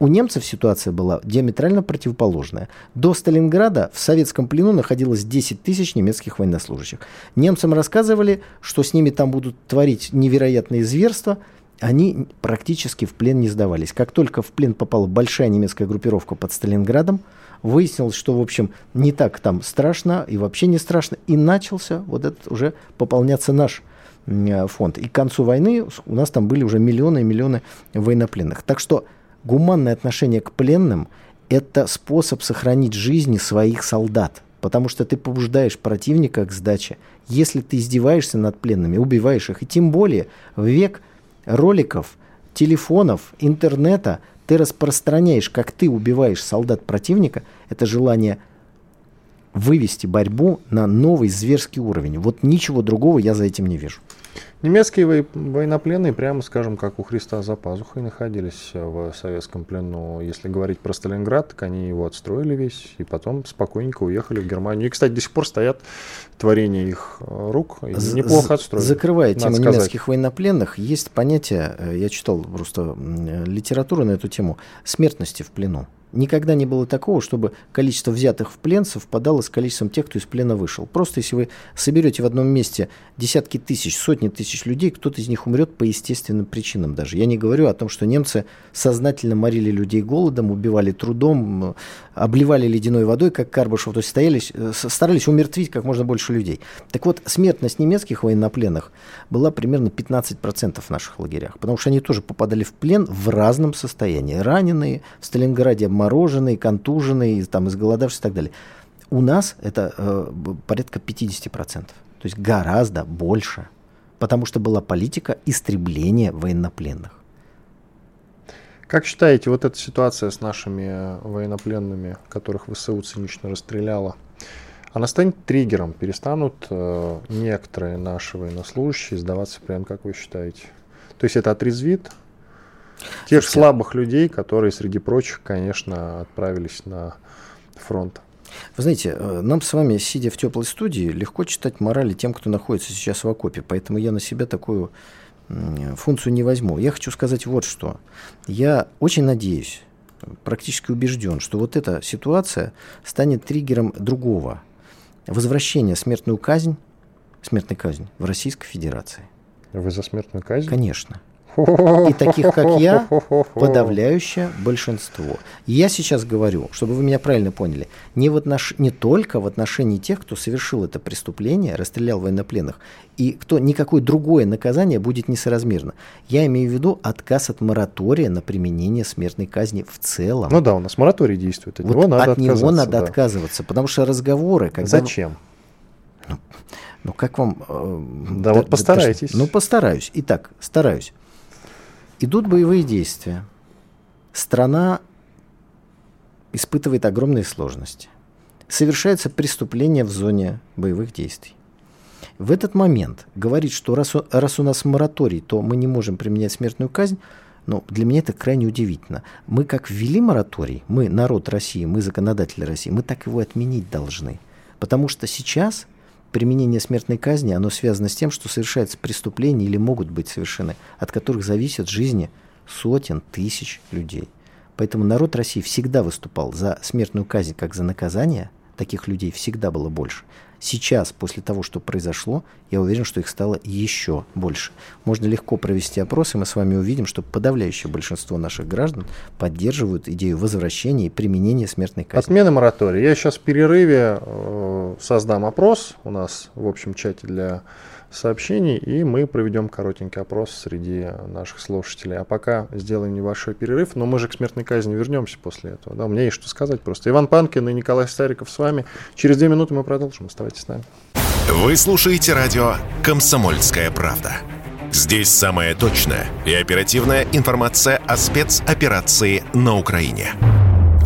У немцев ситуация была диаметрально противоположная. До Сталинграда в советском плену находилось 10 тысяч немецких военнослужащих. Немцам рассказывали, что с ними там будут творить невероятные зверства. Они практически в плен не сдавались. Как только в плен попала большая немецкая группировка под Сталинградом, выяснилось, что, в общем, не так там страшно и вообще не страшно. И начался вот этот уже пополняться наш фонд. И к концу войны у нас там были уже миллионы и миллионы военнопленных. Так что гуманное отношение к пленным – это способ сохранить жизни своих солдат. Потому что ты побуждаешь противника к сдаче. Если ты издеваешься над пленными, убиваешь их, и тем более в век роликов, телефонов, интернета ты распространяешь, как ты убиваешь солдат противника, это желание вывести борьбу на новый зверский уровень. Вот ничего другого я за этим не вижу. Немецкие военнопленные, прямо скажем, как у Христа за пазухой находились в советском плену. Если говорить про Сталинград, так они его отстроили весь, и потом спокойненько уехали в Германию. И, кстати, до сих пор стоят творения их э, рук, и неплохо отстроили. Закрывая тему сказать. немецких военнопленных, есть понятие, э, я читал просто литературу на эту тему, смертности в плену. Никогда не было такого, чтобы количество взятых в плен совпадало с количеством тех, кто из плена вышел. Просто если вы соберете в одном месте десятки тысяч, сотни тысяч людей, кто-то из них умрет по естественным причинам даже. Я не говорю о том, что немцы сознательно морили людей голодом, убивали трудом, обливали ледяной водой, как Карбышев, то есть стоялись, э, старались умертвить как можно больше людей. Так вот, смертность немецких военнопленных была примерно 15% в наших лагерях, потому что они тоже попадали в плен в разном состоянии. Раненые, в Сталинграде обмороженные, контуженные, там, изголодавшиеся и так далее. У нас это э, порядка 50%, то есть гораздо больше, потому что была политика истребления военнопленных. Как считаете, вот эта ситуация с нашими военнопленными, которых ВСУ цинично расстреляла, она станет триггером? Перестанут э, некоторые наши военнослужащие сдаваться плен, как вы считаете? То есть это отрезвит тех Слушайте, слабых людей, которые, среди прочих, конечно, отправились на фронт? Вы знаете, э, нам с вами, сидя в теплой студии, легко читать морали тем, кто находится сейчас в окопе. Поэтому я на себя такую функцию не возьму. Я хочу сказать вот что. Я очень надеюсь, практически убежден, что вот эта ситуация станет триггером другого. Возвращения смертную казнь, смертной казнь в Российской Федерации. Вы за смертную казнь? Конечно. И таких, как я, подавляющее большинство. Я сейчас говорю, чтобы вы меня правильно поняли, не, в отнош... не только в отношении тех, кто совершил это преступление, расстрелял военнопленных, и кто никакое другое наказание будет несоразмерно. Я имею в виду отказ от моратория на применение смертной казни в целом. Ну да, у нас мораторий действует, от вот него надо от него надо да. отказываться, потому что разговоры... Когда... Зачем? Ну, ну как вам... Э, да, да вот постарайтесь. Да, ну постараюсь. Итак, стараюсь. Идут боевые действия. Страна испытывает огромные сложности. Совершается преступление в зоне боевых действий. В этот момент говорить, что раз, раз у нас мораторий, то мы не можем применять смертную казнь, ну, для меня это крайне удивительно. Мы как ввели мораторий, мы народ России, мы законодатели России, мы так его отменить должны. Потому что сейчас применение смертной казни, оно связано с тем, что совершается преступление или могут быть совершены, от которых зависят жизни сотен тысяч людей. Поэтому народ России всегда выступал за смертную казнь как за наказание, таких людей всегда было больше. Сейчас, после того, что произошло, я уверен, что их стало еще больше. Можно легко провести опрос, и мы с вами увидим, что подавляющее большинство наших граждан поддерживают идею возвращения и применения смертной казни. Отмена моратория. Я сейчас в перерыве э, создам опрос у нас в общем чате для сообщений, и мы проведем коротенький опрос среди наших слушателей. А пока сделаем небольшой перерыв, но мы же к смертной казни вернемся после этого. Да, у меня есть что сказать просто. Иван Панкин и Николай Стариков с вами. Через две минуты мы продолжим. Оставайтесь с нами. Вы слушаете радио «Комсомольская правда». Здесь самая точная и оперативная информация о спецоперации на Украине.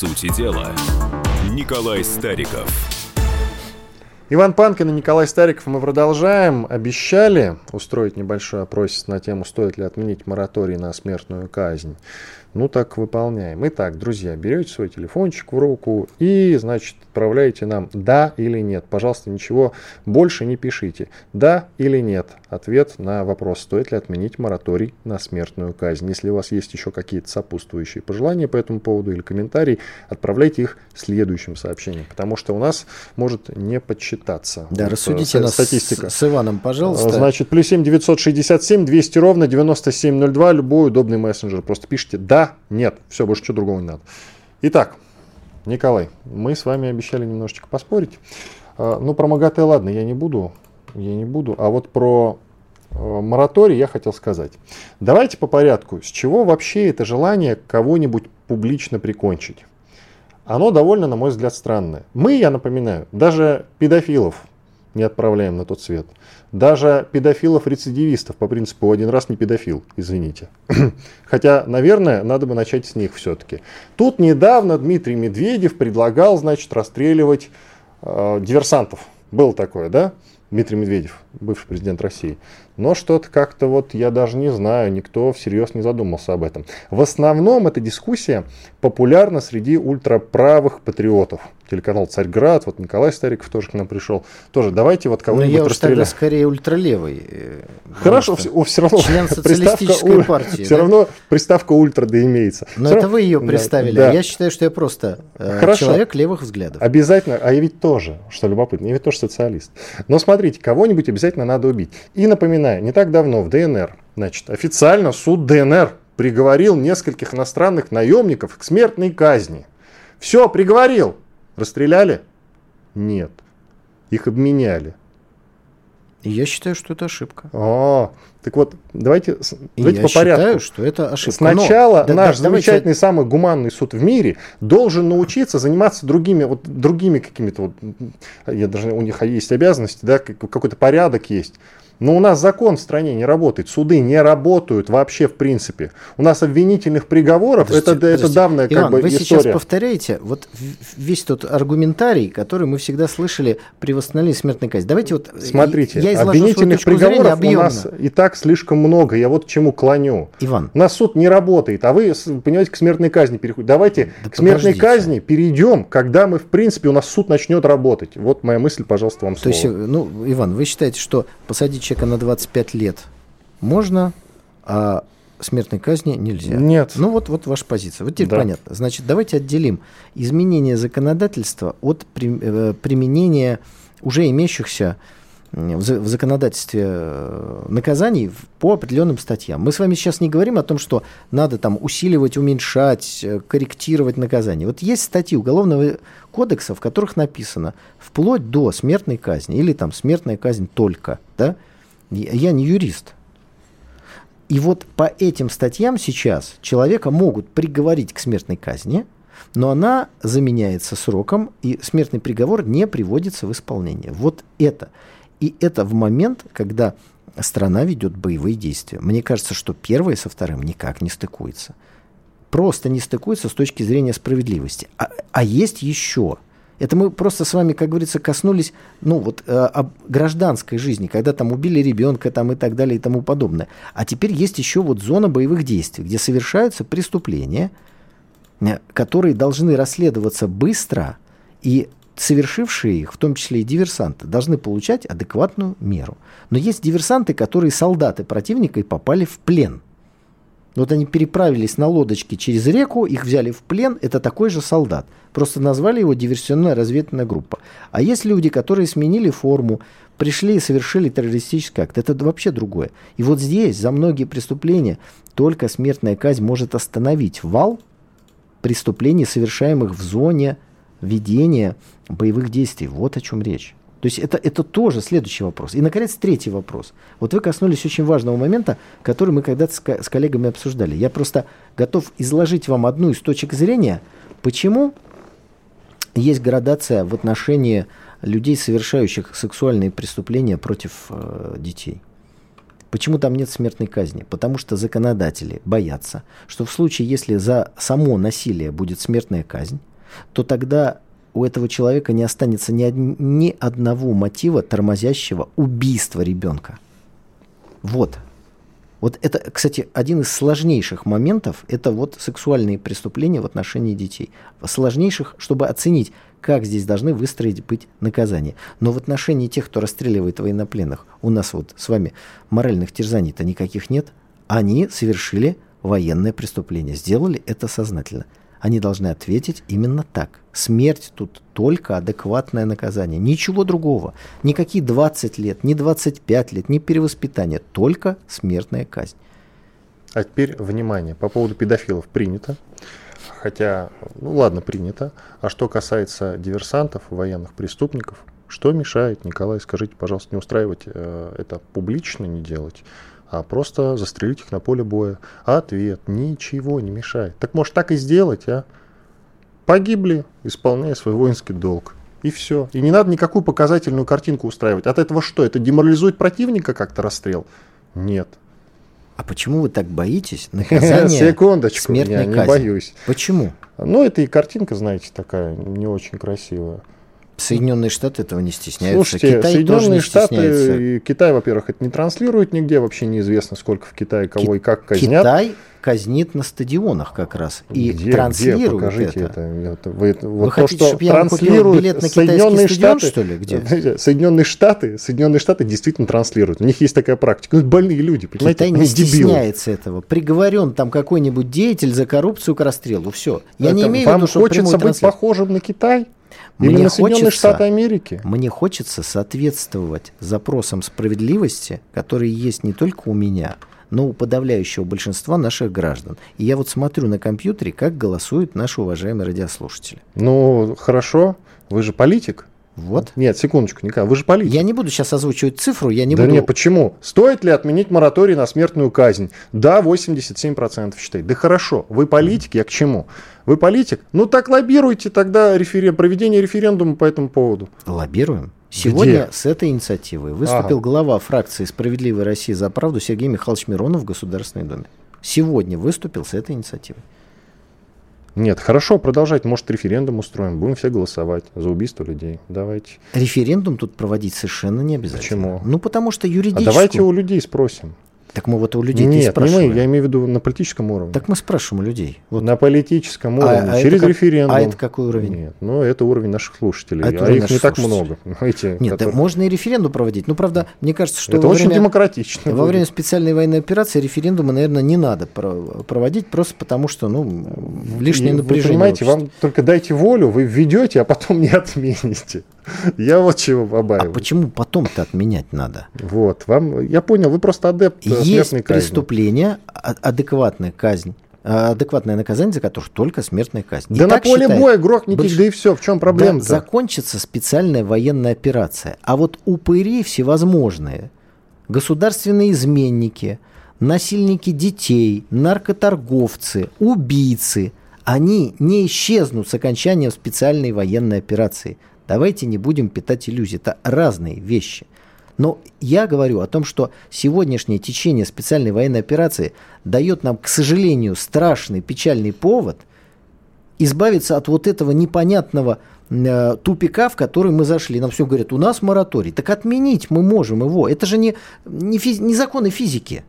Сути дела, Николай Стариков. Иван Панкин и Николай Стариков мы продолжаем. Обещали устроить небольшой опрос на тему, стоит ли отменить мораторий на смертную казнь. Ну так выполняем. Итак, друзья, берете свой телефончик в руку и, значит, отправляете нам да или нет. Пожалуйста, ничего больше не пишите. Да или нет. Ответ на вопрос, стоит ли отменить мораторий на смертную казнь. Если у вас есть еще какие-то сопутствующие пожелания по этому поводу или комментарии, отправляйте их следующим сообщением, потому что у нас может не подсчитаться. Да, вот, рассудите э, нас статистика. С, с Иваном, пожалуйста. Значит, плюс 7 967 200 ровно 9702, любой удобный мессенджер. Просто пишите да, нет, все, больше ничего другого не надо. Итак, Николай, мы с вами обещали немножечко поспорить. А, ну, про МАГАТЭ, ладно, я не буду, я не буду. А вот про э, мораторий я хотел сказать. Давайте по порядку. С чего вообще это желание кого-нибудь публично прикончить? Оно довольно, на мой взгляд, странное. Мы, я напоминаю, даже педофилов не отправляем на тот свет. Даже педофилов-рецидивистов, по принципу один раз не педофил, извините. Хотя, наверное, надо бы начать с них все-таки. Тут недавно Дмитрий Медведев предлагал, значит, расстреливать э, диверсантов. Было такое, да? Дмитрий Медведев, бывший президент России. Но что-то как-то вот я даже не знаю, никто всерьез не задумался об этом. В основном эта дискуссия популярна среди ультраправых патриотов. Телеканал «Царьград», вот Николай Стариков тоже к нам пришел. Тоже давайте вот кого-нибудь я уж расстреляем. тогда скорее ультралевый. э, Хорошо, все, все равно член социалистической партии, Все да? равно приставка ультра да имеется. Но Всё это равно- вы ее представили. да. а Я считаю, что я просто э, Хорошо. человек левых взглядов. Обязательно, а я ведь тоже, что любопытно, я ведь тоже социалист. Но смотрите, кого-нибудь обязательно надо убить. И напоминаю, не так давно в ДНР, значит, официально суд ДНР приговорил нескольких иностранных наемников к смертной казни. Все, приговорил. Расстреляли? Нет. Их обменяли. Я считаю, что это ошибка. О, так вот, давайте, давайте я по порядку. считаю, что это ошибка. Но- Сначала да- наш да- давайте- замечательный, самый гуманный суд в мире должен научиться заниматься другими, вот, другими какими-то, вот, я даже, у них есть обязанности, да, как- какой-то порядок есть. Но у нас закон в стране не работает, суды не работают вообще в принципе. У нас обвинительных приговоров, Подождите, это, это подождите. давняя как Иван, бы вы сейчас история. повторяете вот весь тот аргументарий, который мы всегда слышали при восстановлении смертной казни. Давайте вот э, Смотрите, я обвинительных приговоров у нас и так слишком много, я вот к чему клоню. Иван, У нас суд не работает, а вы, понимаете, к смертной казни переходите. Давайте Да к смертной подождите. казни перейдем, когда мы, в принципе, у нас суд начнет работать. Вот моя мысль, пожалуйста, вам то слово. есть, э, ну, Иван, вы считаете, что посадить человека на 25 лет можно, а смертной казни нельзя? Нет. Ну вот, вот ваша позиция. Вот теперь Да. понятно. Значит, давайте отделим изменение законодательства от при- э, применения уже имеющихся в за- в законодательстве э, наказаний по определенным статьям. Мы с вами сейчас не говорим о том, что надо там усиливать, уменьшать, э, корректировать наказание. Вот есть статьи Уголовного кодекса, в которых написано вплоть до смертной казни или там смертная казнь только. Да? Я не юрист. И вот по этим статьям сейчас человека могут приговорить к смертной казни, но она заменяется сроком, и смертный приговор не приводится в исполнение. Вот это. И это в момент, когда страна ведет боевые действия. Мне кажется, что первое со вторым никак не стыкуется. Просто не стыкуется с точки зрения справедливости. А, а есть еще. Это мы просто с вами, как говорится, коснулись, ну вот, э, об гражданской жизни, когда там убили ребенка там и так далее и тому подобное. А теперь есть еще вот зона боевых действий, где совершаются преступления, э, которые должны расследоваться быстро, и совершившие их, в том числе и диверсанты, должны получать адекватную меру. Но есть диверсанты, которые солдаты противника и попали в плен. Вот они переправились на лодочке через реку, их взяли в плен, это такой же солдат. Просто назвали его диверсионная разведная группа. А есть люди, которые сменили форму, пришли и совершили террористический акт. Это вообще другое. И вот здесь за многие преступления только смертная казнь может остановить вал преступлений, совершаемых в зоне ведения боевых действий. Вот о чем речь. То есть это, это тоже следующий вопрос. И, наконец, третий вопрос. Вот вы коснулись очень важного момента, который мы когда-то с, с коллегами обсуждали. Я просто готов изложить вам одну из точек зрения, почему есть градация в отношении людей, совершающих сексуальные преступления против э, детей. Почему там нет смертной казни? Потому что законодатели боятся, что в случае, если за само насилие будет смертная казнь, то тогда у этого человека не останется ни, од... ни одного мотива, тормозящего убийства ребенка. Вот. Вот это, кстати, один из сложнейших моментов, это вот сексуальные преступления в отношении детей. Сложнейших, чтобы оценить, как здесь должны выстроить быть наказания. Но в отношении тех, кто расстреливает военнопленных, у нас вот с вами моральных терзаний-то никаких нет. Они совершили военное преступление, сделали это сознательно они должны ответить именно так. Смерть тут только адекватное наказание. Ничего другого. Никакие 20 лет, ни 25 лет, ни перевоспитание. Только смертная казнь. А теперь, внимание, по поводу педофилов принято. Хотя, ну ладно, принято. А что касается диверсантов, военных преступников, что мешает, Николай, скажите, пожалуйста, не устраивать э, это публично, не делать? А просто застрелить их на поле боя. Ответ. Ничего не мешает. Так может так и сделать, а? Погибли, исполняя свой воинский долг. И все. И не надо никакую показательную картинку устраивать. От этого что? Это деморализует противника как-то расстрел? Нет. А почему вы так боитесь наказания Секундочку, смертной я не казни? боюсь. Почему? Ну, это и картинка, знаете, такая не очень красивая. Соединенные Штаты этого не стесняются. Слушайте, Китай Соединенные Штаты и Китай, во-первых, это не транслирует нигде, вообще неизвестно, сколько в Китае кого Ки- и как казнят. Китай казнит на стадионах как раз и где, транслирует где? Покажите это. это. Вы, вот Вы то, хотите, чтобы я купил билет на Соединенные стадион, Штаты, что ли? Где? Соединенные Штаты, Соединенные Штаты действительно транслируют. У них есть такая практика. Ну, больные люди, понимаете? Китай не стесняется этого. Приговорен там какой-нибудь деятель за коррупцию к расстрелу. Все. Я это не имею в виду, что хочется быть похожим на Китай? Именно мне Соединенные хочется, Штаты Америки. Мне хочется соответствовать запросам справедливости, которые есть не только у меня, но у подавляющего большинства наших граждан. И я вот смотрю на компьютере, как голосуют наши уважаемые радиослушатели. Ну, хорошо. Вы же политик. Вот. Нет, секундочку, Николай, вы же политик. Я не буду сейчас озвучивать цифру, я не да буду... нет, почему? Стоит ли отменить мораторий на смертную казнь? Да, 87% считает. Да хорошо, вы политик, я к чему? Вы политик? Ну так лоббируйте тогда референ... проведение референдума по этому поводу. Лоббируем? Сегодня Где? с этой инициативой выступил ага. глава фракции «Справедливая Россия за правду» Сергей Михайлович Миронов в Государственной Думе. Сегодня выступил с этой инициативой. Нет, хорошо, продолжать. Может, референдум устроим. Будем все голосовать за убийство людей. Давайте. Референдум тут проводить совершенно не обязательно. Почему? Ну, потому что юридически... А давайте у людей спросим. Так мы вот у людей Нет, не спрашиваем. Не мы, я имею в виду на политическом уровне. Так мы спрашиваем у людей. Вот. На политическом уровне, а, через а референдум. А это какой уровень? Нет, ну это уровень наших слушателей. А, а их не так много. Эти, Нет, которые... да можно и референдум проводить. Ну, правда, мне кажется, что это во очень время, демократично. Во время специальной военной операции референдумы, наверное, не надо проводить, просто потому что, ну, лишнее напряжение. Вы понимаете, вам только дайте волю, вы введете, а потом не отмените. Я вот чего побаиваюсь. А почему потом-то отменять надо? Вот, вам, я понял, вы просто адепт Есть преступление, а, адекватная казнь а, адекватное наказание, за которое только смертная казнь. Да и на поле считает, боя грохните больш... да и все, в чем проблема да, закончится специальная военная операция. А вот упыри всевозможные, государственные изменники, насильники детей, наркоторговцы, убийцы, они не исчезнут с окончанием специальной военной операции. Давайте не будем питать иллюзии. Это разные вещи. Но я говорю о том, что сегодняшнее течение специальной военной операции дает нам, к сожалению, страшный, печальный повод избавиться от вот этого непонятного э, тупика, в который мы зашли. Нам все говорят, у нас мораторий. Так отменить мы можем его. Это же не, не, физ, не законы физики.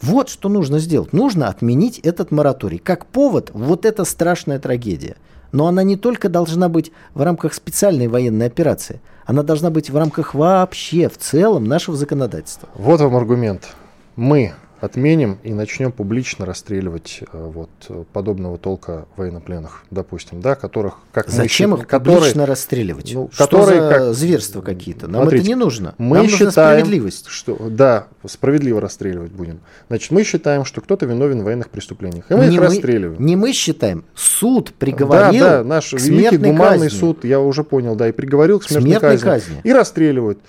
Вот что нужно сделать. Нужно отменить этот мораторий. Как повод, вот эта страшная трагедия. Но она не только должна быть в рамках специальной военной операции – она должна быть в рамках вообще, в целом нашего законодательства. Вот вам аргумент. Мы отменим и начнем публично расстреливать э, вот подобного толка военнопленных, допустим, да, которых как Зачем мы, их которые, публично расстреливать? Ну, что которые, за как, зверства какие-то? Нам смотрите, это не нужно. Мы Нам считаем, справедливость. Что, да, справедливо расстреливать будем. Значит, мы считаем, что кто-то виновен в военных преступлениях, и мы не их мы, расстреливаем. Не мы считаем, суд приговорил да, да, наш великий гуманный казни. суд, я уже понял, да, и приговорил к смертной, смертной казни, казни. И расстреливают.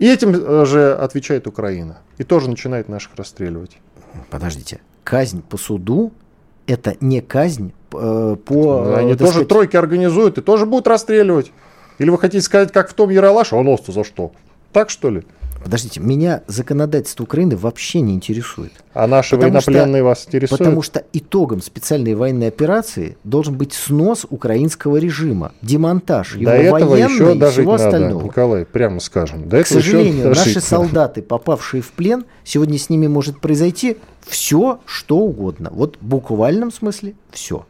И этим э, же отвечает Украина. И тоже начинает наших расстреливать. Подождите. Казнь по суду – это не казнь э, по... Ну, они тоже сказать... тройки организуют и тоже будут расстреливать. Или вы хотите сказать, как в том Яралаше, а нос-то за что? Так что ли? Подождите, меня законодательство Украины вообще не интересует. А наши потому военнопленные что, вас интересуют? Потому что итогом специальной военной операции должен быть снос украинского режима, демонтаж его До этого еще и всего надо, остального. Николай, прямо скажем. До К сожалению, наши солдаты, попавшие в плен, сегодня с ними может произойти все, что угодно. Вот в буквальном смысле все.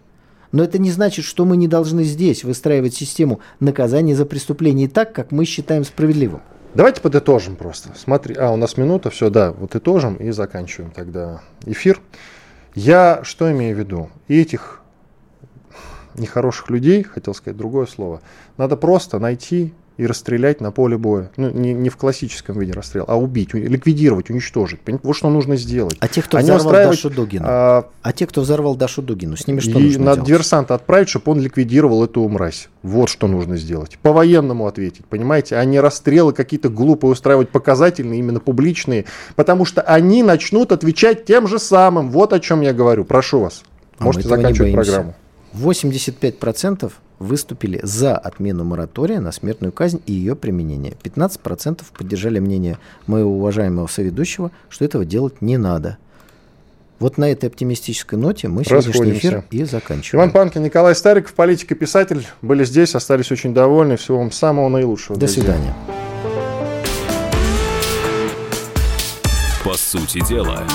Но это не значит, что мы не должны здесь выстраивать систему наказания за преступления так, как мы считаем справедливым. Давайте подытожим просто. Смотри, а, у нас минута, все, да, вот итожим и заканчиваем тогда эфир. Я что имею в виду? И этих нехороших людей, хотел сказать другое слово, надо просто найти и расстрелять на поле боя. Ну, не, не в классическом виде расстрел, а убить, ликвидировать, уничтожить. Понимаете? Вот что нужно сделать. А те, кто Они взорвал устраивать, Дашу Дугину? А, а те, кто взорвал Дашу Дугину, с ними что и нужно надо делать? диверсанта отправить, чтобы он ликвидировал эту мразь. Вот что нужно сделать. По-военному ответить, понимаете? А не расстрелы какие-то глупые устраивать, показательные, именно публичные. Потому что они начнут отвечать тем же самым. Вот о чем я говорю. Прошу вас. А Можете заканчивать программу. 85% выступили за отмену моратория на смертную казнь и ее применение. 15% поддержали мнение моего уважаемого соведущего, что этого делать не надо. Вот на этой оптимистической ноте мы сегодняшний эфир и заканчиваем. Иван Панкин, Николай Стариков, политик и писатель, были здесь, остались очень довольны. Всего вам самого наилучшего. До друзья. свидания. По сути дела.